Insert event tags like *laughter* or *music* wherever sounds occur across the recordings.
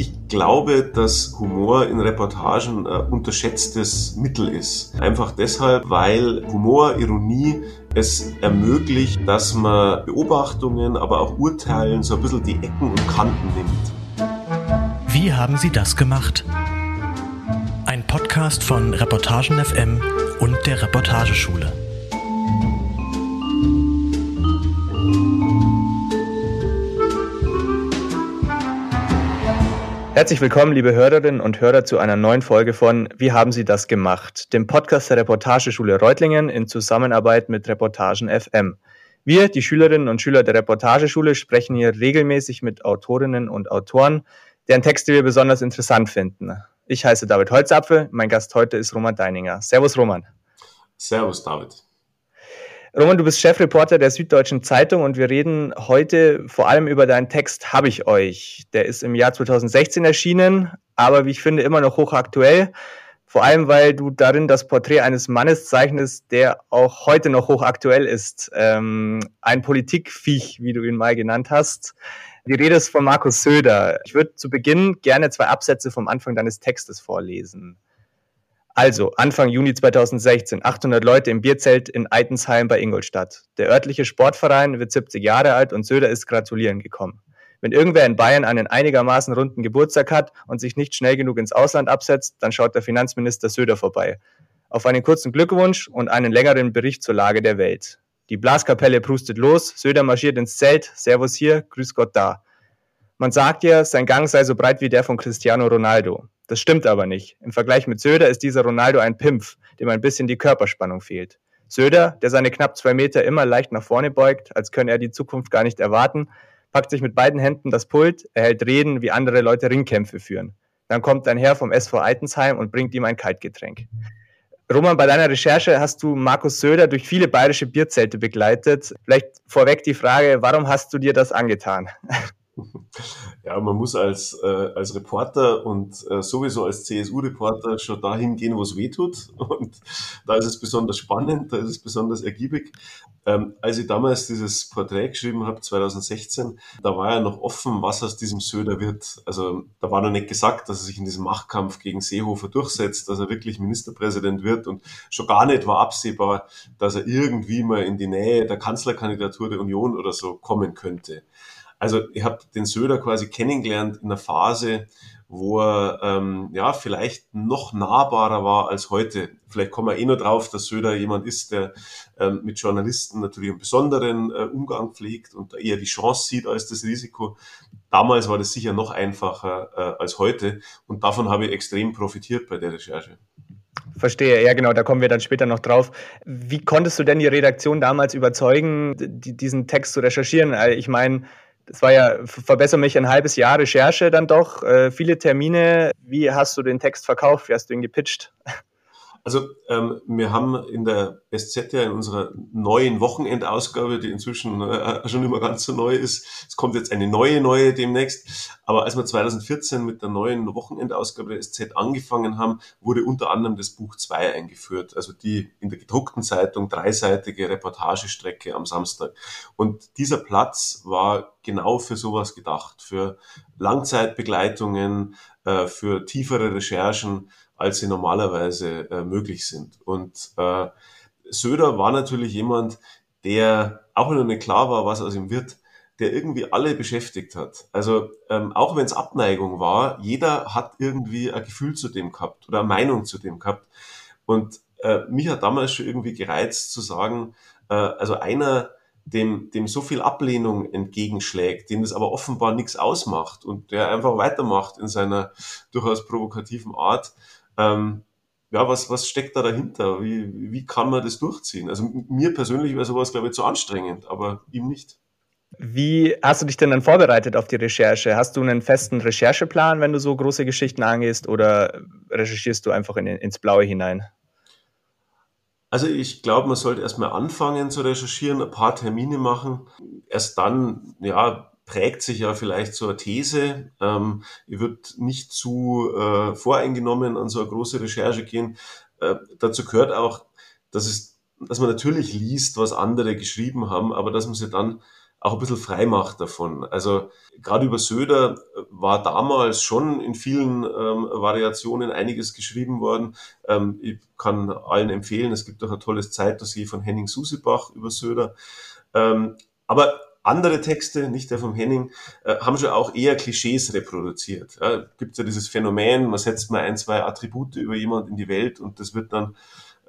Ich glaube, dass Humor in Reportagen ein unterschätztes Mittel ist. Einfach deshalb, weil Humor, Ironie es ermöglicht, dass man Beobachtungen, aber auch Urteilen so ein bisschen die Ecken und Kanten nimmt. Wie haben Sie das gemacht? Ein Podcast von Reportagen FM und der Reportageschule. Herzlich willkommen, liebe Hörerinnen und Hörer, zu einer neuen Folge von Wie haben Sie das gemacht? Dem Podcast der Reportageschule Reutlingen in Zusammenarbeit mit Reportagen FM. Wir, die Schülerinnen und Schüler der Reportageschule, sprechen hier regelmäßig mit Autorinnen und Autoren, deren Texte wir besonders interessant finden. Ich heiße David Holzapfel, mein Gast heute ist Roman Deininger. Servus, Roman. Servus, David. Roman, du bist Chefreporter der Süddeutschen Zeitung und wir reden heute vor allem über deinen Text Hab ich euch. Der ist im Jahr 2016 erschienen, aber wie ich finde immer noch hochaktuell. Vor allem, weil du darin das Porträt eines Mannes zeichnest, der auch heute noch hochaktuell ist. Ähm, ein Politikviech, wie du ihn mal genannt hast. Die Rede ist von Markus Söder. Ich würde zu Beginn gerne zwei Absätze vom Anfang deines Textes vorlesen. Also, Anfang Juni 2016, 800 Leute im Bierzelt in Eitensheim bei Ingolstadt. Der örtliche Sportverein wird 70 Jahre alt und Söder ist gratulieren gekommen. Wenn irgendwer in Bayern einen einigermaßen runden Geburtstag hat und sich nicht schnell genug ins Ausland absetzt, dann schaut der Finanzminister Söder vorbei. Auf einen kurzen Glückwunsch und einen längeren Bericht zur Lage der Welt. Die Blaskapelle prustet los, Söder marschiert ins Zelt, Servus hier, Grüß Gott da. Man sagt ja, sein Gang sei so breit wie der von Cristiano Ronaldo. Das stimmt aber nicht. Im Vergleich mit Söder ist dieser Ronaldo ein Pimpf, dem ein bisschen die Körperspannung fehlt. Söder, der seine knapp zwei Meter immer leicht nach vorne beugt, als könne er die Zukunft gar nicht erwarten, packt sich mit beiden Händen das Pult, erhält Reden, wie andere Leute Ringkämpfe führen. Dann kommt ein Herr vom SV Eitensheim und bringt ihm ein Kaltgetränk. Roman, bei deiner Recherche hast du Markus Söder durch viele bayerische Bierzelte begleitet. Vielleicht vorweg die Frage, warum hast du dir das angetan? *laughs* Ja, man muss als, äh, als Reporter und äh, sowieso als CSU-Reporter schon dahin gehen, wo es weh tut. *laughs* Und da ist es besonders spannend, da ist es besonders ergiebig. Ähm, als ich damals dieses Porträt geschrieben habe, 2016, da war ja noch offen, was aus diesem Söder wird. Also da war noch nicht gesagt, dass er sich in diesem Machtkampf gegen Seehofer durchsetzt, dass er wirklich Ministerpräsident wird. Und schon gar nicht war absehbar, dass er irgendwie mal in die Nähe der Kanzlerkandidatur der Union oder so kommen könnte. Also ich habe den Söder quasi kennengelernt in einer Phase, wo er ähm, ja vielleicht noch nahbarer war als heute. Vielleicht kommen wir eh nur drauf, dass Söder jemand ist, der ähm, mit Journalisten natürlich einen besonderen äh, Umgang pflegt und eher die Chance sieht als das Risiko. Damals war das sicher noch einfacher äh, als heute und davon habe ich extrem profitiert bei der Recherche. Verstehe, ja genau, da kommen wir dann später noch drauf. Wie konntest du denn die Redaktion damals überzeugen, diesen Text zu recherchieren? Ich meine, das war ja, verbessere mich, ein halbes Jahr Recherche dann doch, äh, viele Termine. Wie hast du den Text verkauft? Wie hast du ihn gepitcht? Also ähm, wir haben in der SZ ja in unserer neuen Wochenendausgabe, die inzwischen äh, schon immer ganz so neu ist, es kommt jetzt eine neue, neue demnächst, aber als wir 2014 mit der neuen Wochenendausgabe der SZ angefangen haben, wurde unter anderem das Buch 2 eingeführt, also die in der gedruckten Zeitung dreiseitige Reportagestrecke am Samstag. Und dieser Platz war genau für sowas gedacht, für Langzeitbegleitungen, äh, für tiefere Recherchen als sie normalerweise äh, möglich sind. Und äh, Söder war natürlich jemand, der, auch wenn er nicht klar war, was aus ihm wird, der irgendwie alle beschäftigt hat. Also ähm, auch wenn es Abneigung war, jeder hat irgendwie ein Gefühl zu dem gehabt oder eine Meinung zu dem gehabt. Und äh, mich hat damals schon irgendwie gereizt zu sagen, äh, also einer, dem, dem so viel Ablehnung entgegenschlägt, dem das aber offenbar nichts ausmacht und der einfach weitermacht in seiner durchaus provokativen Art, ähm, ja, was, was steckt da dahinter? Wie, wie kann man das durchziehen? Also mir persönlich wäre sowas, glaube ich, zu anstrengend, aber ihm nicht. Wie hast du dich denn dann vorbereitet auf die Recherche? Hast du einen festen Rechercheplan, wenn du so große Geschichten angehst, oder recherchierst du einfach in, ins Blaue hinein? Also ich glaube, man sollte erstmal anfangen zu recherchieren, ein paar Termine machen. Erst dann, ja, prägt sich ja vielleicht so eine These. Ähm, ich würde nicht zu äh, voreingenommen an so eine große Recherche gehen. Äh, dazu gehört auch, dass es, dass man natürlich liest, was andere geschrieben haben, aber dass man sich dann auch ein bisschen frei macht davon. Also gerade über Söder war damals schon in vielen ähm, Variationen einiges geschrieben worden. Ähm, ich kann allen empfehlen, es gibt auch ein tolles Zeitdossier von Henning Susebach über Söder. Ähm, aber andere Texte, nicht der vom Henning, äh, haben schon auch eher Klischees reproduziert. Ja, gibt ja dieses Phänomen, man setzt mal ein, zwei Attribute über jemand in die Welt und das wird dann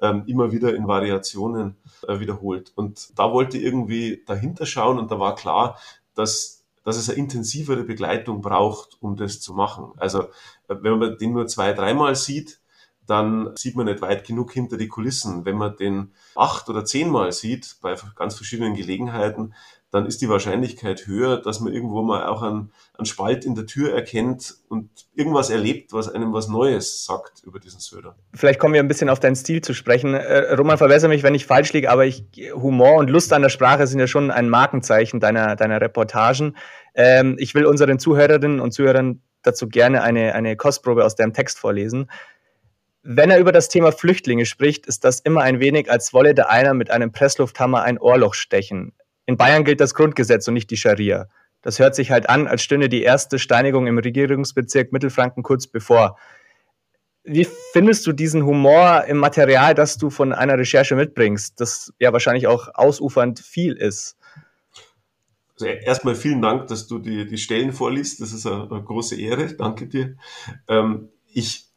ähm, immer wieder in Variationen äh, wiederholt. Und da wollte irgendwie dahinter schauen und da war klar, dass, dass es eine intensivere Begleitung braucht, um das zu machen. Also äh, wenn man den nur zwei, dreimal sieht, dann sieht man nicht weit genug hinter die Kulissen. Wenn man den acht oder zehnmal sieht, bei ganz verschiedenen Gelegenheiten, dann ist die Wahrscheinlichkeit höher, dass man irgendwo mal auch einen, einen Spalt in der Tür erkennt und irgendwas erlebt, was einem was Neues sagt über diesen Söder. Vielleicht kommen wir ein bisschen auf deinen Stil zu sprechen. Äh, Roman, verbessere mich, wenn ich falsch liege, aber ich, Humor und Lust an der Sprache sind ja schon ein Markenzeichen deiner, deiner Reportagen. Ähm, ich will unseren Zuhörerinnen und Zuhörern dazu gerne eine, eine Kostprobe aus deinem Text vorlesen. Wenn er über das Thema Flüchtlinge spricht, ist das immer ein wenig, als wolle der einer mit einem Presslufthammer ein Ohrloch stechen. In Bayern gilt das Grundgesetz und nicht die Scharia. Das hört sich halt an, als stünde die erste Steinigung im Regierungsbezirk Mittelfranken kurz bevor. Wie findest du diesen Humor im Material, das du von einer Recherche mitbringst, das ja wahrscheinlich auch ausufernd viel ist? Also erstmal vielen Dank, dass du die, die Stellen vorliest. Das ist eine, eine große Ehre. Danke dir. Ähm, ich,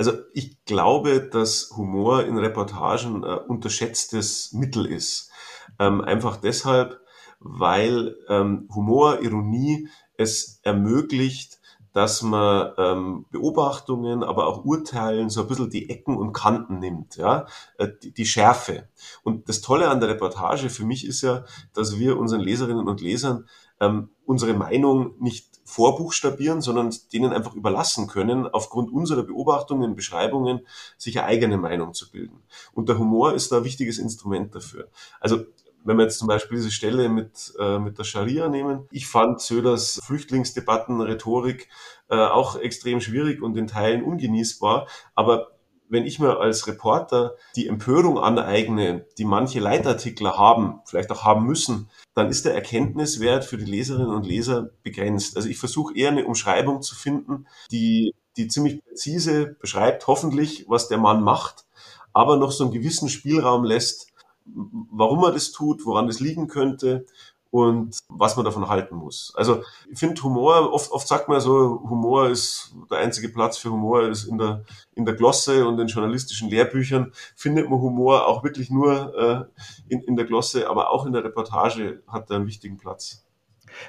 also ich glaube, dass Humor in Reportagen ein unterschätztes Mittel ist. Ähm, einfach deshalb, weil ähm, Humor, Ironie es ermöglicht, dass man ähm, Beobachtungen, aber auch Urteilen so ein bisschen die Ecken und Kanten nimmt, ja, äh, die, die Schärfe. Und das Tolle an der Reportage für mich ist ja, dass wir unseren Leserinnen und Lesern ähm, unsere Meinung nicht vorbuchstabieren, sondern denen einfach überlassen können, aufgrund unserer Beobachtungen, Beschreibungen, sich eine eigene Meinung zu bilden. Und der Humor ist da ein wichtiges Instrument dafür. Also wenn wir jetzt zum Beispiel diese Stelle mit, äh, mit der Scharia nehmen, ich fand Söders Flüchtlingsdebatten, Rhetorik äh, auch extrem schwierig und in Teilen ungenießbar. Aber wenn ich mir als Reporter die Empörung aneigne, die manche Leitartikler haben, vielleicht auch haben müssen, dann ist der Erkenntniswert für die Leserinnen und Leser begrenzt. Also ich versuche eher eine Umschreibung zu finden, die, die ziemlich präzise beschreibt, hoffentlich, was der Mann macht, aber noch so einen gewissen Spielraum lässt, warum er das tut, woran das liegen könnte und was man davon halten muss. Also ich finde Humor, oft, oft sagt man so, Humor ist, der einzige Platz für Humor ist in der, in der Glosse und in journalistischen Lehrbüchern, findet man Humor auch wirklich nur äh, in, in der Glosse, aber auch in der Reportage hat er einen wichtigen Platz.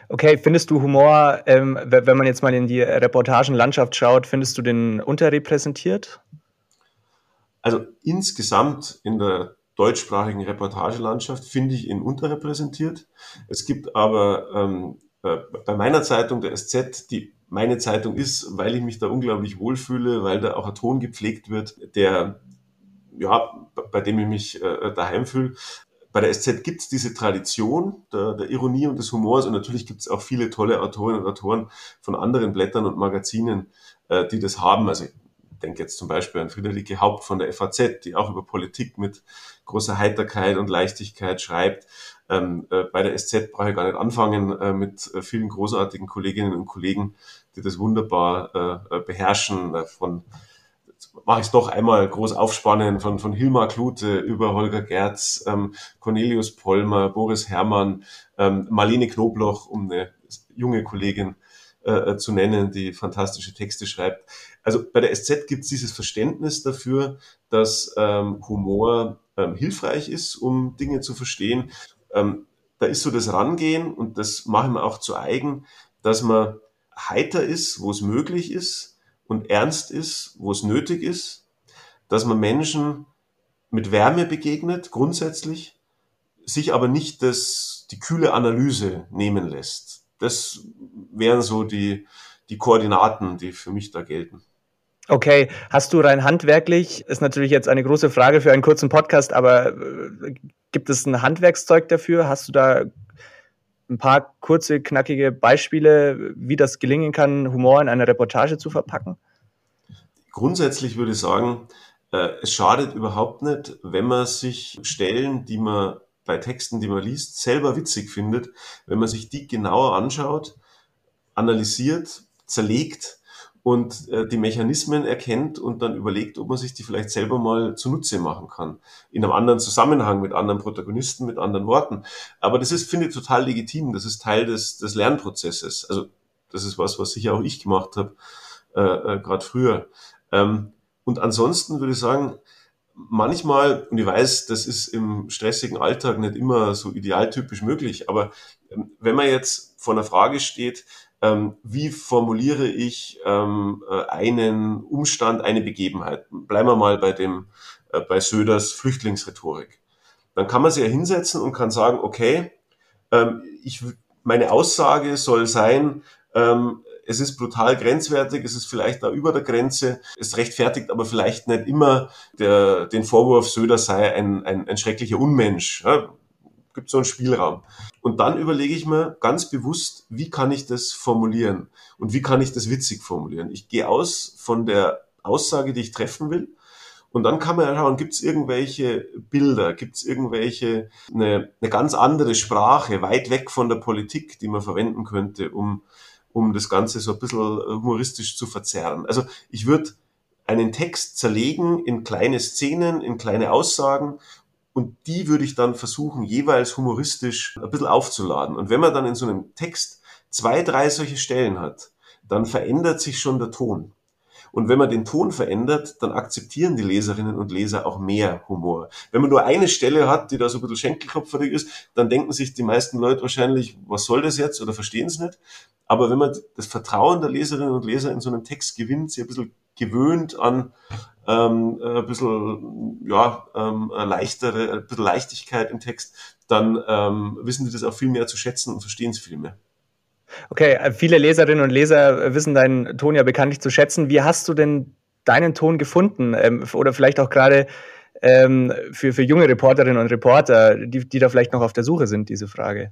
Okay, findest du Humor, ähm, wenn man jetzt mal in die Reportagenlandschaft schaut, findest du den unterrepräsentiert? Also insgesamt in der deutschsprachigen Reportagelandschaft finde ich ihn unterrepräsentiert. Es gibt aber ähm, äh, bei meiner Zeitung, der SZ, die meine Zeitung ist, weil ich mich da unglaublich wohlfühle, weil da auch ein Ton gepflegt wird, der, ja, bei dem ich mich äh, daheim fühle. Bei der SZ gibt es diese Tradition der, der, Ironie und des Humors und natürlich gibt es auch viele tolle Autorinnen und Autoren von anderen Blättern und Magazinen, äh, die das haben. Also denke jetzt zum Beispiel an Friederike Haupt von der FAZ, die auch über Politik mit großer Heiterkeit und Leichtigkeit schreibt. Ähm, äh, bei der SZ brauche ich gar nicht anfangen äh, mit äh, vielen großartigen Kolleginnen und Kollegen, die das wunderbar äh, äh, beherrschen. Von mache ich es doch einmal groß aufspannen von, von Hilmar Klute über Holger Gerz, ähm, Cornelius Pollmer, Boris Herrmann, ähm, Marlene Knobloch, um eine junge Kollegin äh, zu nennen, die fantastische Texte schreibt. Also bei der SZ gibt es dieses Verständnis dafür, dass ähm, Humor ähm, hilfreich ist, um Dinge zu verstehen. Ähm, da ist so das Rangehen und das machen wir auch zu eigen, dass man heiter ist, wo es möglich ist und ernst ist, wo es nötig ist, dass man Menschen mit Wärme begegnet, grundsätzlich, sich aber nicht das, die kühle Analyse nehmen lässt. Das wären so die, die Koordinaten, die für mich da gelten. Okay, hast du rein handwerklich, ist natürlich jetzt eine große Frage für einen kurzen Podcast, aber äh, gibt es ein Handwerkszeug dafür? Hast du da ein paar kurze, knackige Beispiele, wie das gelingen kann, Humor in eine Reportage zu verpacken? Grundsätzlich würde ich sagen, äh, es schadet überhaupt nicht, wenn man sich Stellen, die man bei Texten, die man liest, selber witzig findet, wenn man sich die genauer anschaut, analysiert, zerlegt und äh, die Mechanismen erkennt und dann überlegt, ob man sich die vielleicht selber mal zunutze machen kann. In einem anderen Zusammenhang, mit anderen Protagonisten, mit anderen Worten. Aber das ist, finde ich, total legitim. Das ist Teil des, des Lernprozesses. Also das ist was, was sicher auch ich gemacht habe, äh, äh, gerade früher. Ähm, und ansonsten würde ich sagen, manchmal, und ich weiß, das ist im stressigen Alltag nicht immer so idealtypisch möglich, aber ähm, wenn man jetzt vor einer Frage steht, ähm, wie formuliere ich ähm, äh, einen Umstand, eine Begebenheit? Bleiben wir mal bei dem, äh, bei Söders Flüchtlingsrhetorik. Dann kann man sich ja hinsetzen und kann sagen, okay, ich, meine Aussage soll sein, es ist brutal grenzwertig, es ist vielleicht da über der Grenze, es rechtfertigt aber vielleicht nicht immer der, den Vorwurf, Söder sei ein, ein, ein schrecklicher Unmensch. Ja, gibt so einen Spielraum. Und dann überlege ich mir ganz bewusst, wie kann ich das formulieren und wie kann ich das witzig formulieren. Ich gehe aus von der Aussage, die ich treffen will. Und dann kann man schauen, gibt es irgendwelche Bilder, gibt es irgendwelche, eine, eine ganz andere Sprache, weit weg von der Politik, die man verwenden könnte, um um das Ganze so ein bisschen humoristisch zu verzerren. Also ich würde einen Text zerlegen in kleine Szenen, in kleine Aussagen und die würde ich dann versuchen, jeweils humoristisch ein bisschen aufzuladen. Und wenn man dann in so einem Text zwei, drei solche Stellen hat, dann verändert sich schon der Ton. Und wenn man den Ton verändert, dann akzeptieren die Leserinnen und Leser auch mehr Humor. Wenn man nur eine Stelle hat, die da so ein bisschen schenkelkopferig ist, dann denken sich die meisten Leute wahrscheinlich, was soll das jetzt oder verstehen es nicht. Aber wenn man das Vertrauen der Leserinnen und Leser in so einem Text gewinnt, sie ein bisschen gewöhnt an ähm, ein bisschen ja, ähm, leichtere, ein bisschen Leichtigkeit im Text, dann ähm, wissen sie das auch viel mehr zu schätzen und verstehen es viel mehr. Okay, äh, viele Leserinnen und Leser äh, wissen deinen Ton ja bekanntlich zu schätzen. Wie hast du denn deinen Ton gefunden? Ähm, oder vielleicht auch gerade ähm, für, für junge Reporterinnen und Reporter, die, die da vielleicht noch auf der Suche sind, diese Frage?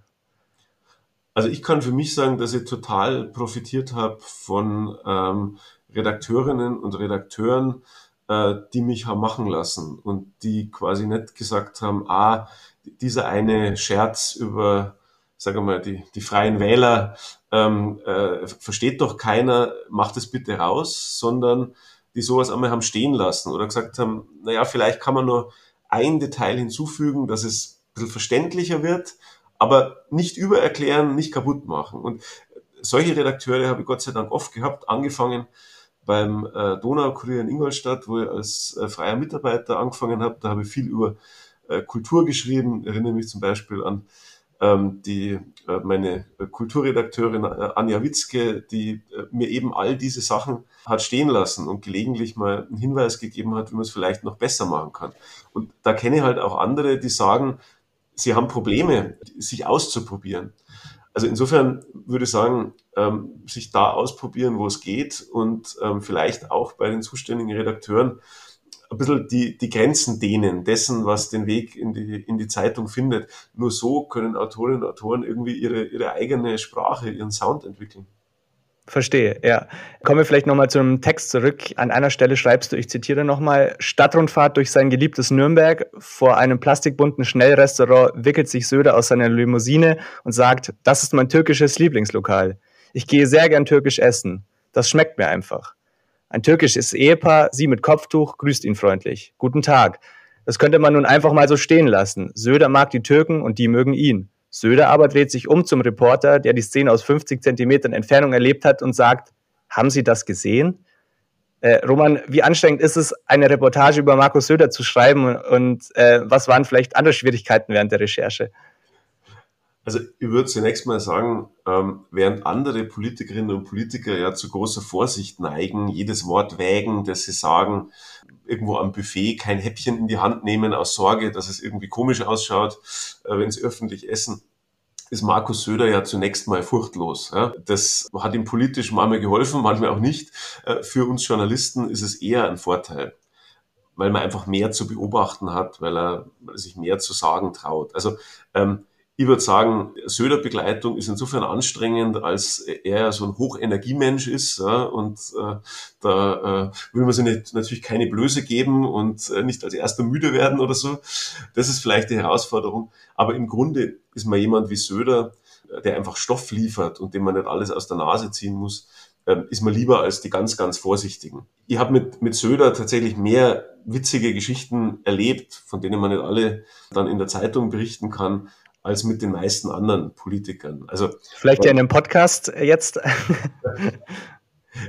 Also ich kann für mich sagen, dass ich total profitiert habe von ähm, Redakteurinnen und Redakteuren, äh, die mich haben machen lassen und die quasi nicht gesagt haben, ah, dieser eine Scherz über sage mal, die, die freien Wähler ähm, äh, versteht doch keiner, macht es bitte raus, sondern die sowas einmal haben stehen lassen oder gesagt haben, naja, vielleicht kann man nur ein Detail hinzufügen, dass es ein bisschen verständlicher wird, aber nicht übererklären, nicht kaputt machen. Und solche Redakteure habe ich Gott sei Dank oft gehabt, angefangen beim äh, Donaukurier in Ingolstadt, wo ich als äh, freier Mitarbeiter angefangen habe. Da habe ich viel über äh, Kultur geschrieben, erinnere mich zum Beispiel an ähm, die, äh, meine Kulturredakteurin äh, Anja Witzke, die äh, mir eben all diese Sachen hat stehen lassen und gelegentlich mal einen Hinweis gegeben hat, wie man es vielleicht noch besser machen kann. Und da kenne ich halt auch andere, die sagen, sie haben Probleme, sich auszuprobieren. Also insofern würde ich sagen, ähm, sich da ausprobieren, wo es geht und ähm, vielleicht auch bei den zuständigen Redakteuren ein bisschen die, die Grenzen dehnen dessen, was den Weg in die, in die Zeitung findet. Nur so können Autorinnen und Autoren irgendwie ihre, ihre eigene Sprache, ihren Sound entwickeln. Verstehe, ja. Kommen wir vielleicht nochmal zu einem Text zurück. An einer Stelle schreibst du, ich zitiere nochmal, Stadtrundfahrt durch sein geliebtes Nürnberg. Vor einem plastikbunten Schnellrestaurant wickelt sich Söder aus seiner Limousine und sagt, das ist mein türkisches Lieblingslokal. Ich gehe sehr gern türkisch essen. Das schmeckt mir einfach. Ein türkisches Ehepaar, sie mit Kopftuch, grüßt ihn freundlich. Guten Tag. Das könnte man nun einfach mal so stehen lassen. Söder mag die Türken und die mögen ihn. Söder aber dreht sich um zum Reporter, der die Szene aus 50 Zentimetern Entfernung erlebt hat und sagt, haben Sie das gesehen? Äh, Roman, wie anstrengend ist es, eine Reportage über Markus Söder zu schreiben und äh, was waren vielleicht andere Schwierigkeiten während der Recherche? Also ich würde zunächst mal sagen, ähm, während andere Politikerinnen und Politiker ja zu großer Vorsicht neigen, jedes Wort wägen, dass sie sagen, irgendwo am Buffet kein Häppchen in die Hand nehmen aus Sorge, dass es irgendwie komisch ausschaut, äh, wenn sie öffentlich essen, ist Markus Söder ja zunächst mal furchtlos. Ja. Das hat ihm politisch manchmal geholfen, manchmal auch nicht. Äh, für uns Journalisten ist es eher ein Vorteil weil man einfach mehr zu beobachten hat, weil er, weil er sich mehr zu sagen traut. Also ähm, ich würde sagen, Söder-Begleitung ist insofern anstrengend, als er so ein Hochenergiemensch ist ja, und äh, da äh, will man sich nicht, natürlich keine Blöße geben und äh, nicht als erster müde werden oder so. Das ist vielleicht die Herausforderung. Aber im Grunde ist man jemand wie Söder, der einfach Stoff liefert und dem man nicht alles aus der Nase ziehen muss, ähm, ist man lieber als die ganz, ganz Vorsichtigen. Ich habe mit, mit Söder tatsächlich mehr witzige Geschichten erlebt, von denen man nicht alle dann in der Zeitung berichten kann, als mit den meisten anderen Politikern. Also vielleicht ja in einem Podcast jetzt. *laughs*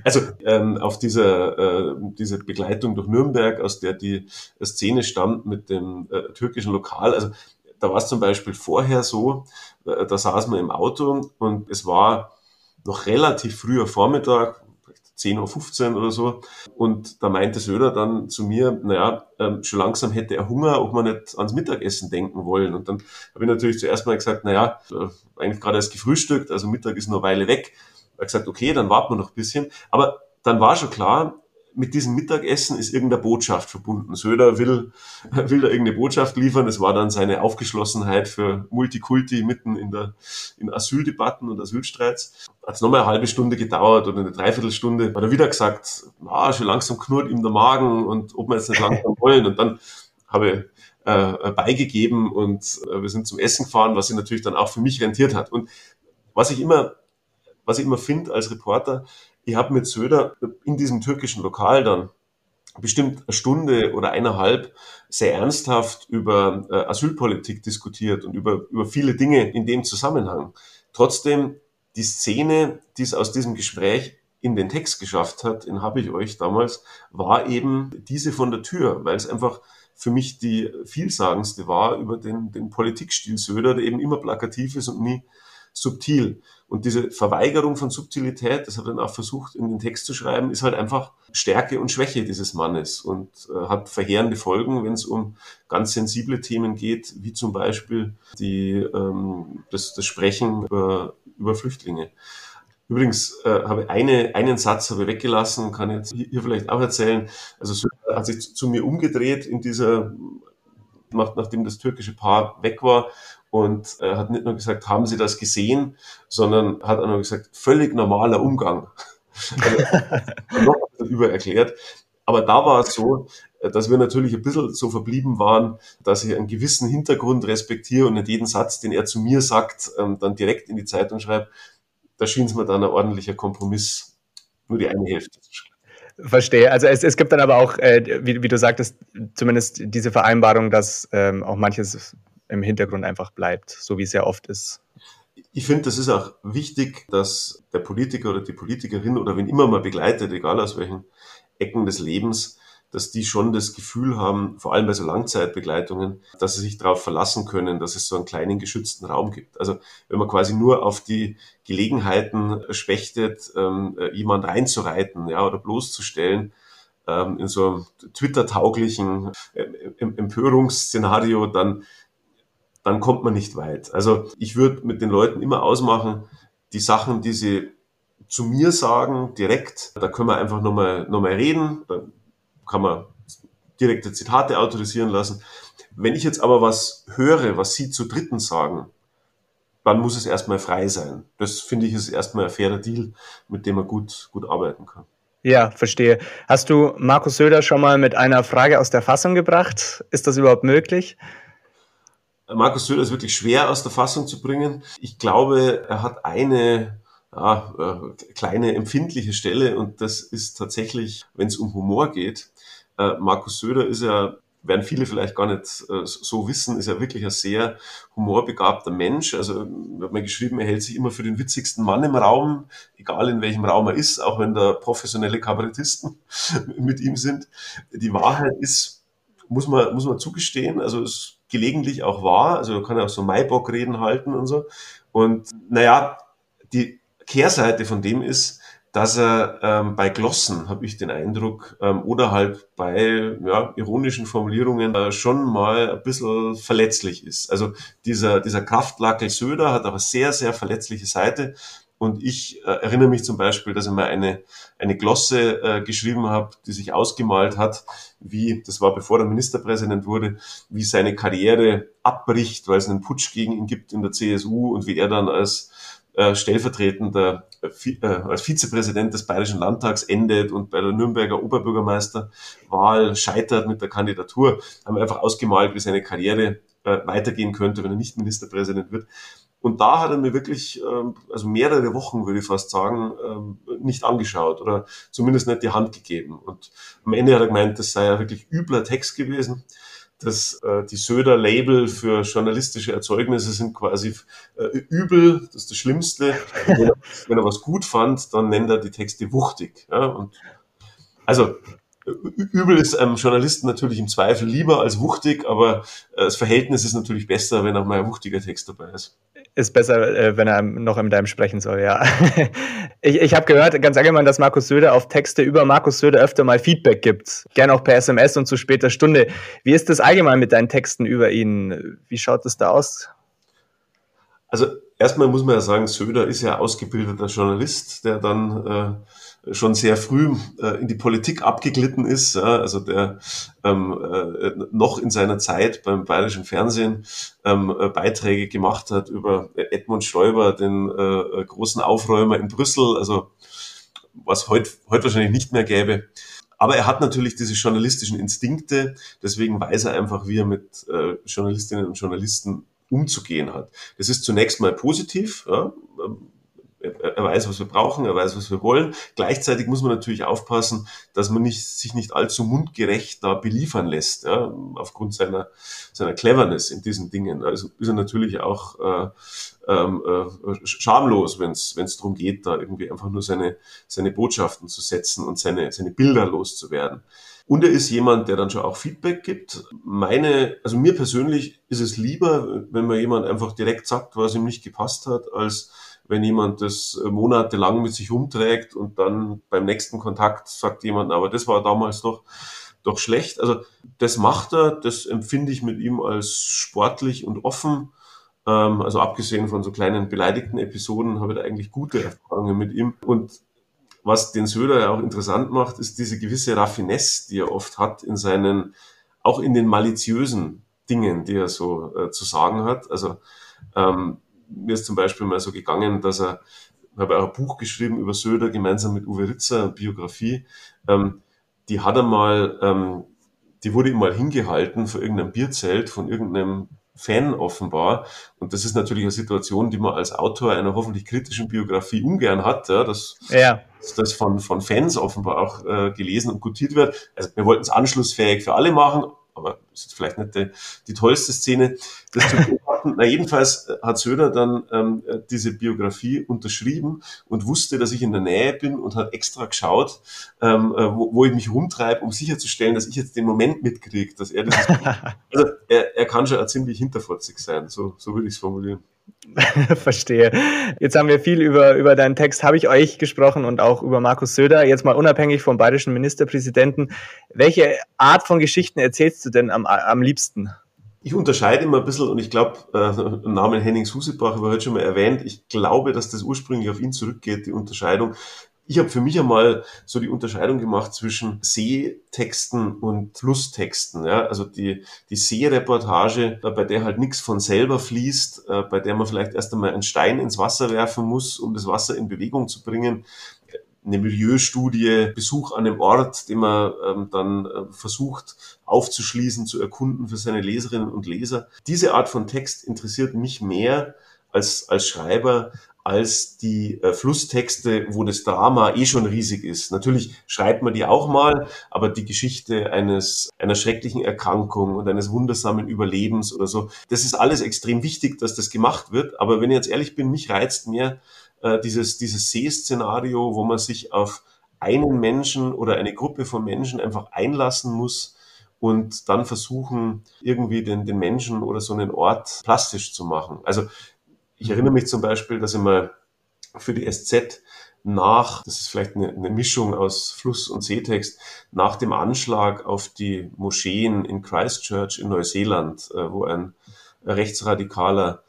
Also ähm, auf dieser äh, diese Begleitung durch Nürnberg, aus der die Szene stammt mit dem äh, türkischen Lokal. Also da war es zum Beispiel vorher so, äh, da saß man im Auto und es war noch relativ früher Vormittag, 10.15 Uhr oder so. Und da meinte Söder dann zu mir, naja, ähm, schon langsam hätte er Hunger, ob wir nicht ans Mittagessen denken wollen. Und dann habe ich natürlich zuerst mal gesagt, naja, äh, eigentlich gerade erst gefrühstückt, also Mittag ist noch eine Weile weg. Er hat gesagt, okay, dann warten wir noch ein bisschen. Aber dann war schon klar, mit diesem Mittagessen ist irgendeine Botschaft verbunden. Söder will, *laughs* will da irgendeine Botschaft liefern. Es war dann seine Aufgeschlossenheit für Multikulti mitten in der, in Asyldebatten und Asylstreits. Hat es nochmal eine halbe Stunde gedauert oder eine Dreiviertelstunde. Hat er wieder gesagt, ah, schon langsam knurrt ihm der Magen und ob wir jetzt nicht langsam *laughs* wollen. Und dann habe ich äh, beigegeben und äh, wir sind zum Essen gefahren, was sich natürlich dann auch für mich rentiert hat. Und was ich immer, was ich immer finde als Reporter, ich habe mit Söder in diesem türkischen Lokal dann bestimmt eine Stunde oder eineinhalb sehr ernsthaft über äh, Asylpolitik diskutiert und über, über viele Dinge in dem Zusammenhang. Trotzdem, die Szene, die es aus diesem Gespräch in den Text geschafft hat, in habe ich euch damals, war eben diese von der Tür, weil es einfach für mich die vielsagendste war über den, den Politikstil Söder, der eben immer plakativ ist und nie subtil. Und diese Verweigerung von Subtilität, das habe ich dann auch versucht in den Text zu schreiben, ist halt einfach Stärke und Schwäche dieses Mannes und äh, hat verheerende Folgen, wenn es um ganz sensible Themen geht, wie zum Beispiel die, ähm, das, das Sprechen über, über Flüchtlinge. Übrigens äh, habe ich eine, einen Satz habe ich weggelassen, kann jetzt hier vielleicht auch erzählen. Also so hat sich zu, zu mir umgedreht in dieser, nach, nachdem das türkische Paar weg war und er hat nicht nur gesagt, haben Sie das gesehen, sondern hat auch noch gesagt, völlig normaler Umgang. *laughs* noch über erklärt. Aber da war es so, dass wir natürlich ein bisschen so verblieben waren, dass ich einen gewissen Hintergrund respektiere und nicht jeden Satz, den er zu mir sagt, ähm, dann direkt in die Zeitung schreibe. Da schien es mir dann ein ordentlicher Kompromiss, nur die eine Hälfte zu schreiben. Verstehe. Also es, es gibt dann aber auch, äh, wie, wie, du sagtest, zumindest diese Vereinbarung, dass ähm, auch manches im Hintergrund einfach bleibt, so wie es ja oft ist. Ich finde, das ist auch wichtig, dass der Politiker oder die Politikerin oder wen immer man begleitet, egal aus welchen Ecken des Lebens, dass die schon das Gefühl haben, vor allem bei so Langzeitbegleitungen, dass sie sich darauf verlassen können, dass es so einen kleinen geschützten Raum gibt. Also wenn man quasi nur auf die Gelegenheiten schwächtet, ähm, jemand reinzureiten ja, oder bloßzustellen, ähm, in so einem Twitter-tauglichen äh, Empörungsszenario, dann dann kommt man nicht weit. Also ich würde mit den Leuten immer ausmachen, die Sachen, die sie zu mir sagen, direkt, da können wir einfach nochmal noch mal reden, da kann man direkte Zitate autorisieren lassen. Wenn ich jetzt aber was höre, was Sie zu Dritten sagen, dann muss es erstmal frei sein. Das finde ich ist erstmal ein fairer Deal, mit dem man gut, gut arbeiten kann. Ja, verstehe. Hast du Markus Söder schon mal mit einer Frage aus der Fassung gebracht? Ist das überhaupt möglich? Markus Söder ist wirklich schwer aus der Fassung zu bringen. Ich glaube, er hat eine ja, äh, kleine empfindliche Stelle und das ist tatsächlich, wenn es um Humor geht. Äh, Markus Söder ist ja, werden viele vielleicht gar nicht äh, so wissen, ist ja wirklich ein sehr humorbegabter Mensch. Also hat mir geschrieben, er hält sich immer für den witzigsten Mann im Raum, egal in welchem Raum er ist, auch wenn da professionelle Kabarettisten *laughs* mit ihm sind. Die Wahrheit ist, muss man, muss man zugestehen, also es gelegentlich auch wahr. Also er kann ja auch so Maibock-Reden halten und so. Und naja, die Kehrseite von dem ist, dass er ähm, bei Glossen, habe ich den Eindruck, ähm, oder halt bei ja, ironischen Formulierungen äh, schon mal ein bisschen verletzlich ist. Also dieser, dieser Kraftlackel Söder hat aber sehr, sehr verletzliche Seite. Und ich äh, erinnere mich zum Beispiel, dass ich mal eine, eine Glosse äh, geschrieben habe, die sich ausgemalt hat, wie, das war bevor er Ministerpräsident wurde, wie seine Karriere abbricht, weil es einen Putsch gegen ihn gibt in der CSU und wie er dann als äh, stellvertretender äh, als Vizepräsident des Bayerischen Landtags endet und bei der Nürnberger Oberbürgermeisterwahl scheitert mit der Kandidatur, haben wir einfach ausgemalt, wie seine Karriere äh, weitergehen könnte, wenn er nicht Ministerpräsident wird. Und da hat er mir wirklich, ähm, also mehrere Wochen, würde ich fast sagen, ähm, nicht angeschaut oder zumindest nicht die Hand gegeben. Und am Ende hat er gemeint, das sei ja wirklich übler Text gewesen dass äh, die Söder-Label für journalistische Erzeugnisse sind quasi äh, übel, das ist das Schlimmste. *laughs* Wenn er, wenn er, was gut fand, dann nennt er die Texte wuchtig. Ja? Und also übel ist einem Journalisten natürlich im Zweifel lieber als wuchtig, aber äh, das Verhältnis ist natürlich besser, wenn auch mal ein wuchtiger Text dabei ist ist besser, äh, wenn er noch in deinem sprechen soll, ja. *laughs* Ich, ich habe gehört, ganz allgemein, dass Markus Söder auf Texte über Markus Söder öfter mal Feedback gibt. Gerne auch per SMS und zu später Stunde. Wie ist das allgemein mit deinen Texten über ihn? Wie schaut es da aus? Also erstmal muss man ja sagen, Söder ist ja ausgebildeter Journalist, der dann äh, schon sehr früh äh, in die Politik abgeglitten ist. Ja, also der ähm, äh, noch in seiner Zeit beim bayerischen Fernsehen ähm, äh, Beiträge gemacht hat über Edmund Stoiber, den äh, großen Aufräumer in Brüssel, also was heute heut wahrscheinlich nicht mehr gäbe. Aber er hat natürlich diese journalistischen Instinkte, deswegen weiß er einfach, wie er mit äh, Journalistinnen und Journalisten umzugehen hat. Das ist zunächst mal positiv. Ja er weiß, was wir brauchen, er weiß, was wir wollen. Gleichzeitig muss man natürlich aufpassen, dass man nicht, sich nicht allzu mundgerecht da beliefern lässt, ja, aufgrund seiner, seiner Cleverness in diesen Dingen. Also ist er natürlich auch äh, ähm, äh, schamlos, wenn es darum geht, da irgendwie einfach nur seine, seine Botschaften zu setzen und seine, seine Bilder loszuwerden. Und er ist jemand, der dann schon auch Feedback gibt. Meine, also mir persönlich ist es lieber, wenn mir jemand einfach direkt sagt, was ihm nicht gepasst hat, als wenn jemand das äh, monatelang mit sich umträgt und dann beim nächsten Kontakt sagt jemand, aber das war damals doch, doch schlecht. Also das macht er, das empfinde ich mit ihm als sportlich und offen. Ähm, also abgesehen von so kleinen beleidigten Episoden habe ich da eigentlich gute Erfahrungen mit ihm. Und was den Söder ja auch interessant macht, ist diese gewisse Raffinesse, die er oft hat in seinen, auch in den maliziösen Dingen, die er so äh, zu sagen hat. Also ähm, mir ist zum Beispiel mal so gegangen, dass er, ich habe auch ein Buch geschrieben über Söder gemeinsam mit Uwe Ritzer, Biografie. Ähm, die hat er mal, ähm, die wurde ihm mal hingehalten vor irgendeinem Bierzelt von irgendeinem Fan offenbar. Und das ist natürlich eine Situation, die man als Autor einer hoffentlich kritischen Biografie ungern hat, ja, dass ja. das von, von Fans offenbar auch äh, gelesen und gutiert wird. Also wir wollten es anschlussfähig für alle machen, aber ist vielleicht nicht die, die tollste Szene, das zu beobachten. Na, jedenfalls äh, hat Söder dann ähm, äh, diese Biografie unterschrieben und wusste, dass ich in der Nähe bin und hat extra geschaut, ähm, äh, wo, wo ich mich rumtreibe, um sicherzustellen, dass ich jetzt den Moment mitkriege, dass er das. *laughs* also er, er kann schon ziemlich hinterfotzig sein, so, so würde ich es formulieren. *laughs* Verstehe. Jetzt haben wir viel über, über deinen Text, habe ich euch gesprochen und auch über Markus Söder. Jetzt mal unabhängig vom bayerischen Ministerpräsidenten. Welche Art von Geschichten erzählst du denn am, am liebsten? Ich unterscheide immer ein bisschen und ich glaube, äh, Namen Hennings Husebach habe ich heute schon mal erwähnt. Ich glaube, dass das ursprünglich auf ihn zurückgeht, die Unterscheidung. Ich habe für mich einmal so die Unterscheidung gemacht zwischen Seetexten und Flusstexten. Ja? Also die, die Seereportage, bei der halt nichts von selber fließt, äh, bei der man vielleicht erst einmal einen Stein ins Wasser werfen muss, um das Wasser in Bewegung zu bringen eine Milieustudie, Besuch an einem Ort, den man ähm, dann äh, versucht aufzuschließen, zu erkunden für seine Leserinnen und Leser. Diese Art von Text interessiert mich mehr als, als Schreiber als die äh, Flusstexte, wo das Drama eh schon riesig ist. Natürlich schreibt man die auch mal, aber die Geschichte eines einer schrecklichen Erkrankung und eines wundersamen Überlebens oder so, das ist alles extrem wichtig, dass das gemacht wird. Aber wenn ich jetzt ehrlich bin, mich reizt mehr äh, dieses dieses See-Szenario, wo man sich auf einen Menschen oder eine Gruppe von Menschen einfach einlassen muss und dann versuchen, irgendwie den, den Menschen oder so einen Ort plastisch zu machen. Also ich erinnere mich zum Beispiel, dass ich mal für die SZ nach, das ist vielleicht eine, eine, Mischung aus Fluss- und Seetext, nach dem Anschlag auf die Moscheen in Christchurch in Neuseeland, äh, wo ein rechtsradikaler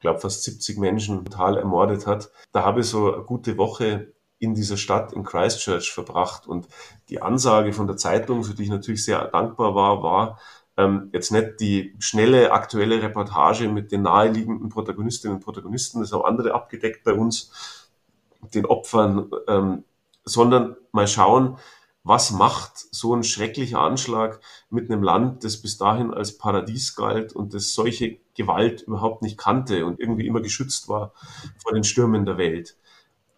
glaube fast 70 Menschen total ermordet hat. Da habe ich so eine gute Woche in dieser Stadt in Christchurch verbracht und die Ansage von der Zeitung, für die ich natürlich sehr dankbar war, war, ähm, jetzt nicht die schnelle aktuelle Reportage mit den naheliegenden Protagonistinnen und Protagonisten, das haben andere abgedeckt bei uns, den Opfern, ähm, sondern mal schauen, was macht so ein schrecklicher Anschlag mit einem Land, das bis dahin als Paradies galt und das solche Gewalt überhaupt nicht kannte und irgendwie immer geschützt war vor den Stürmen der Welt.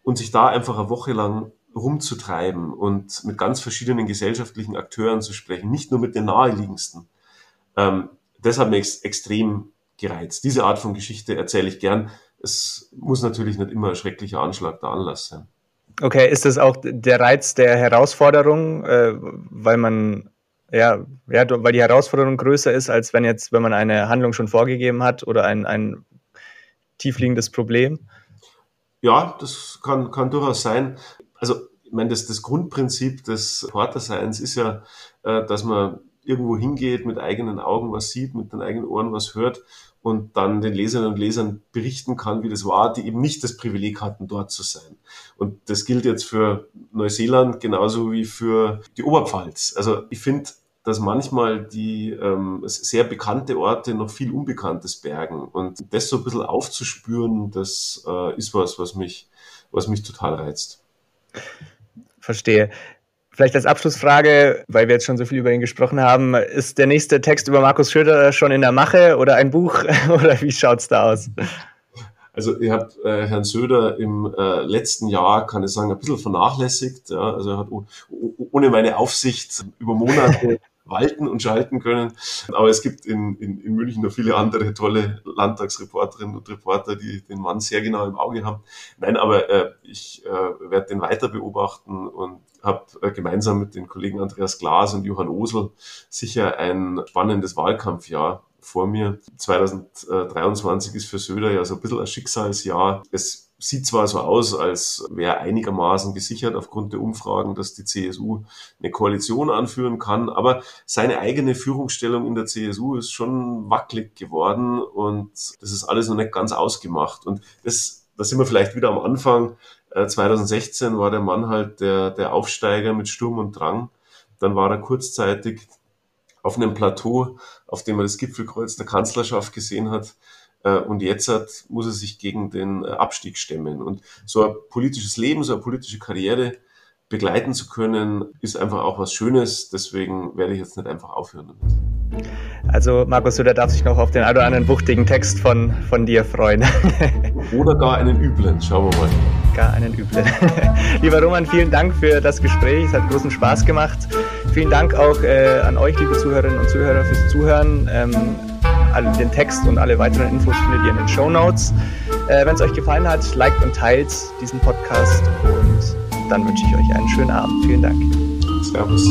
Und sich da einfach eine Woche lang rumzutreiben und mit ganz verschiedenen gesellschaftlichen Akteuren zu sprechen, nicht nur mit den naheliegendsten. Ähm, das hat mich ex extrem gereizt. Diese Art von Geschichte erzähle ich gern. Es muss natürlich nicht immer ein schrecklicher Anschlag der Anlass sein. Okay, ist das auch der Reiz der Herausforderung, äh, weil man ja, ja, weil die Herausforderung größer ist, als wenn jetzt, wenn man eine Handlung schon vorgegeben hat oder ein, ein tiefliegendes Problem? Ja, das kann, kann durchaus sein. Also, ich meine, das, das Grundprinzip des Reporterseins ist ja, äh, dass man irgendwo hingeht, mit eigenen Augen was sieht, mit den eigenen Ohren was hört und dann den Leserinnen und Lesern berichten kann, wie das war, die eben nicht das Privileg hatten, dort zu sein. Und das gilt jetzt für Neuseeland genauso wie für die Oberpfalz. Also ich finde, dass manchmal die ähm, sehr bekannte Orte noch viel Unbekanntes bergen. Und das so ein bisschen aufzuspüren, das äh, ist was, was mich, was mich total reizt. Verstehe. Vielleicht als Abschlussfrage, weil wir jetzt schon so viel über ihn gesprochen haben, ist der nächste Text über Markus Schröder schon in der Mache oder ein Buch *laughs* oder wie schaut es da aus? Also ich habe äh, Herrn Söder im äh, letzten Jahr, kann ich sagen, ein bisschen vernachlässigt. Ja? Also er hat ohne meine Aufsicht über Monate *laughs* walten und schalten können. Aber es gibt in, in, in München noch viele andere tolle Landtagsreporterinnen und Reporter, die den Mann sehr genau im Auge haben. Nein, aber äh, ich äh, werde den weiter beobachten und habe äh, gemeinsam mit den Kollegen Andreas Glas und Johann Osel sicher ein spannendes Wahlkampfjahr vor mir. 2023 ist für Söder ja so ein bisschen ein Schicksalsjahr. Es sieht zwar so aus, als wäre einigermaßen gesichert aufgrund der Umfragen, dass die CSU eine Koalition anführen kann, aber seine eigene Führungsstellung in der CSU ist schon wackelig geworden und das ist alles noch nicht ganz ausgemacht. Und das, da sind wir vielleicht wieder am Anfang. 2016 äh, war der Mann halt der, der Aufsteiger mit Sturm und Drang. Dann war er kurzzeitig auf einem Plateau, auf dem er das Gipfelkreuz der Kanzlerschaft gesehen hat. Äh, und jetzt hat, muss er sich gegen den äh, Abstieg stemmen. Und so ein politisches Leben, so eine politische Karriere begleiten zu können, ist einfach auch was Schönes. Deswegen werde ich jetzt nicht einfach aufhören damit. Also Markus Söder darf sich noch auf den einen oder anderen wuchtigen Text von, von dir freuen. *laughs* oder gar einen üblen, schauen wir mal. Gar einen üblen. *laughs* Lieber Roman, vielen Dank für das Gespräch. Es hat großen Spaß gemacht. Vielen Dank auch äh, an euch, liebe Zuhörerinnen und Zuhörer, fürs Zuhören. Ähm, den Text und alle weiteren Infos findet ihr in den Show Notes. Äh, Wenn es euch gefallen hat, liked und teilt diesen Podcast und dann wünsche ich euch einen schönen Abend. Vielen Dank. Servus.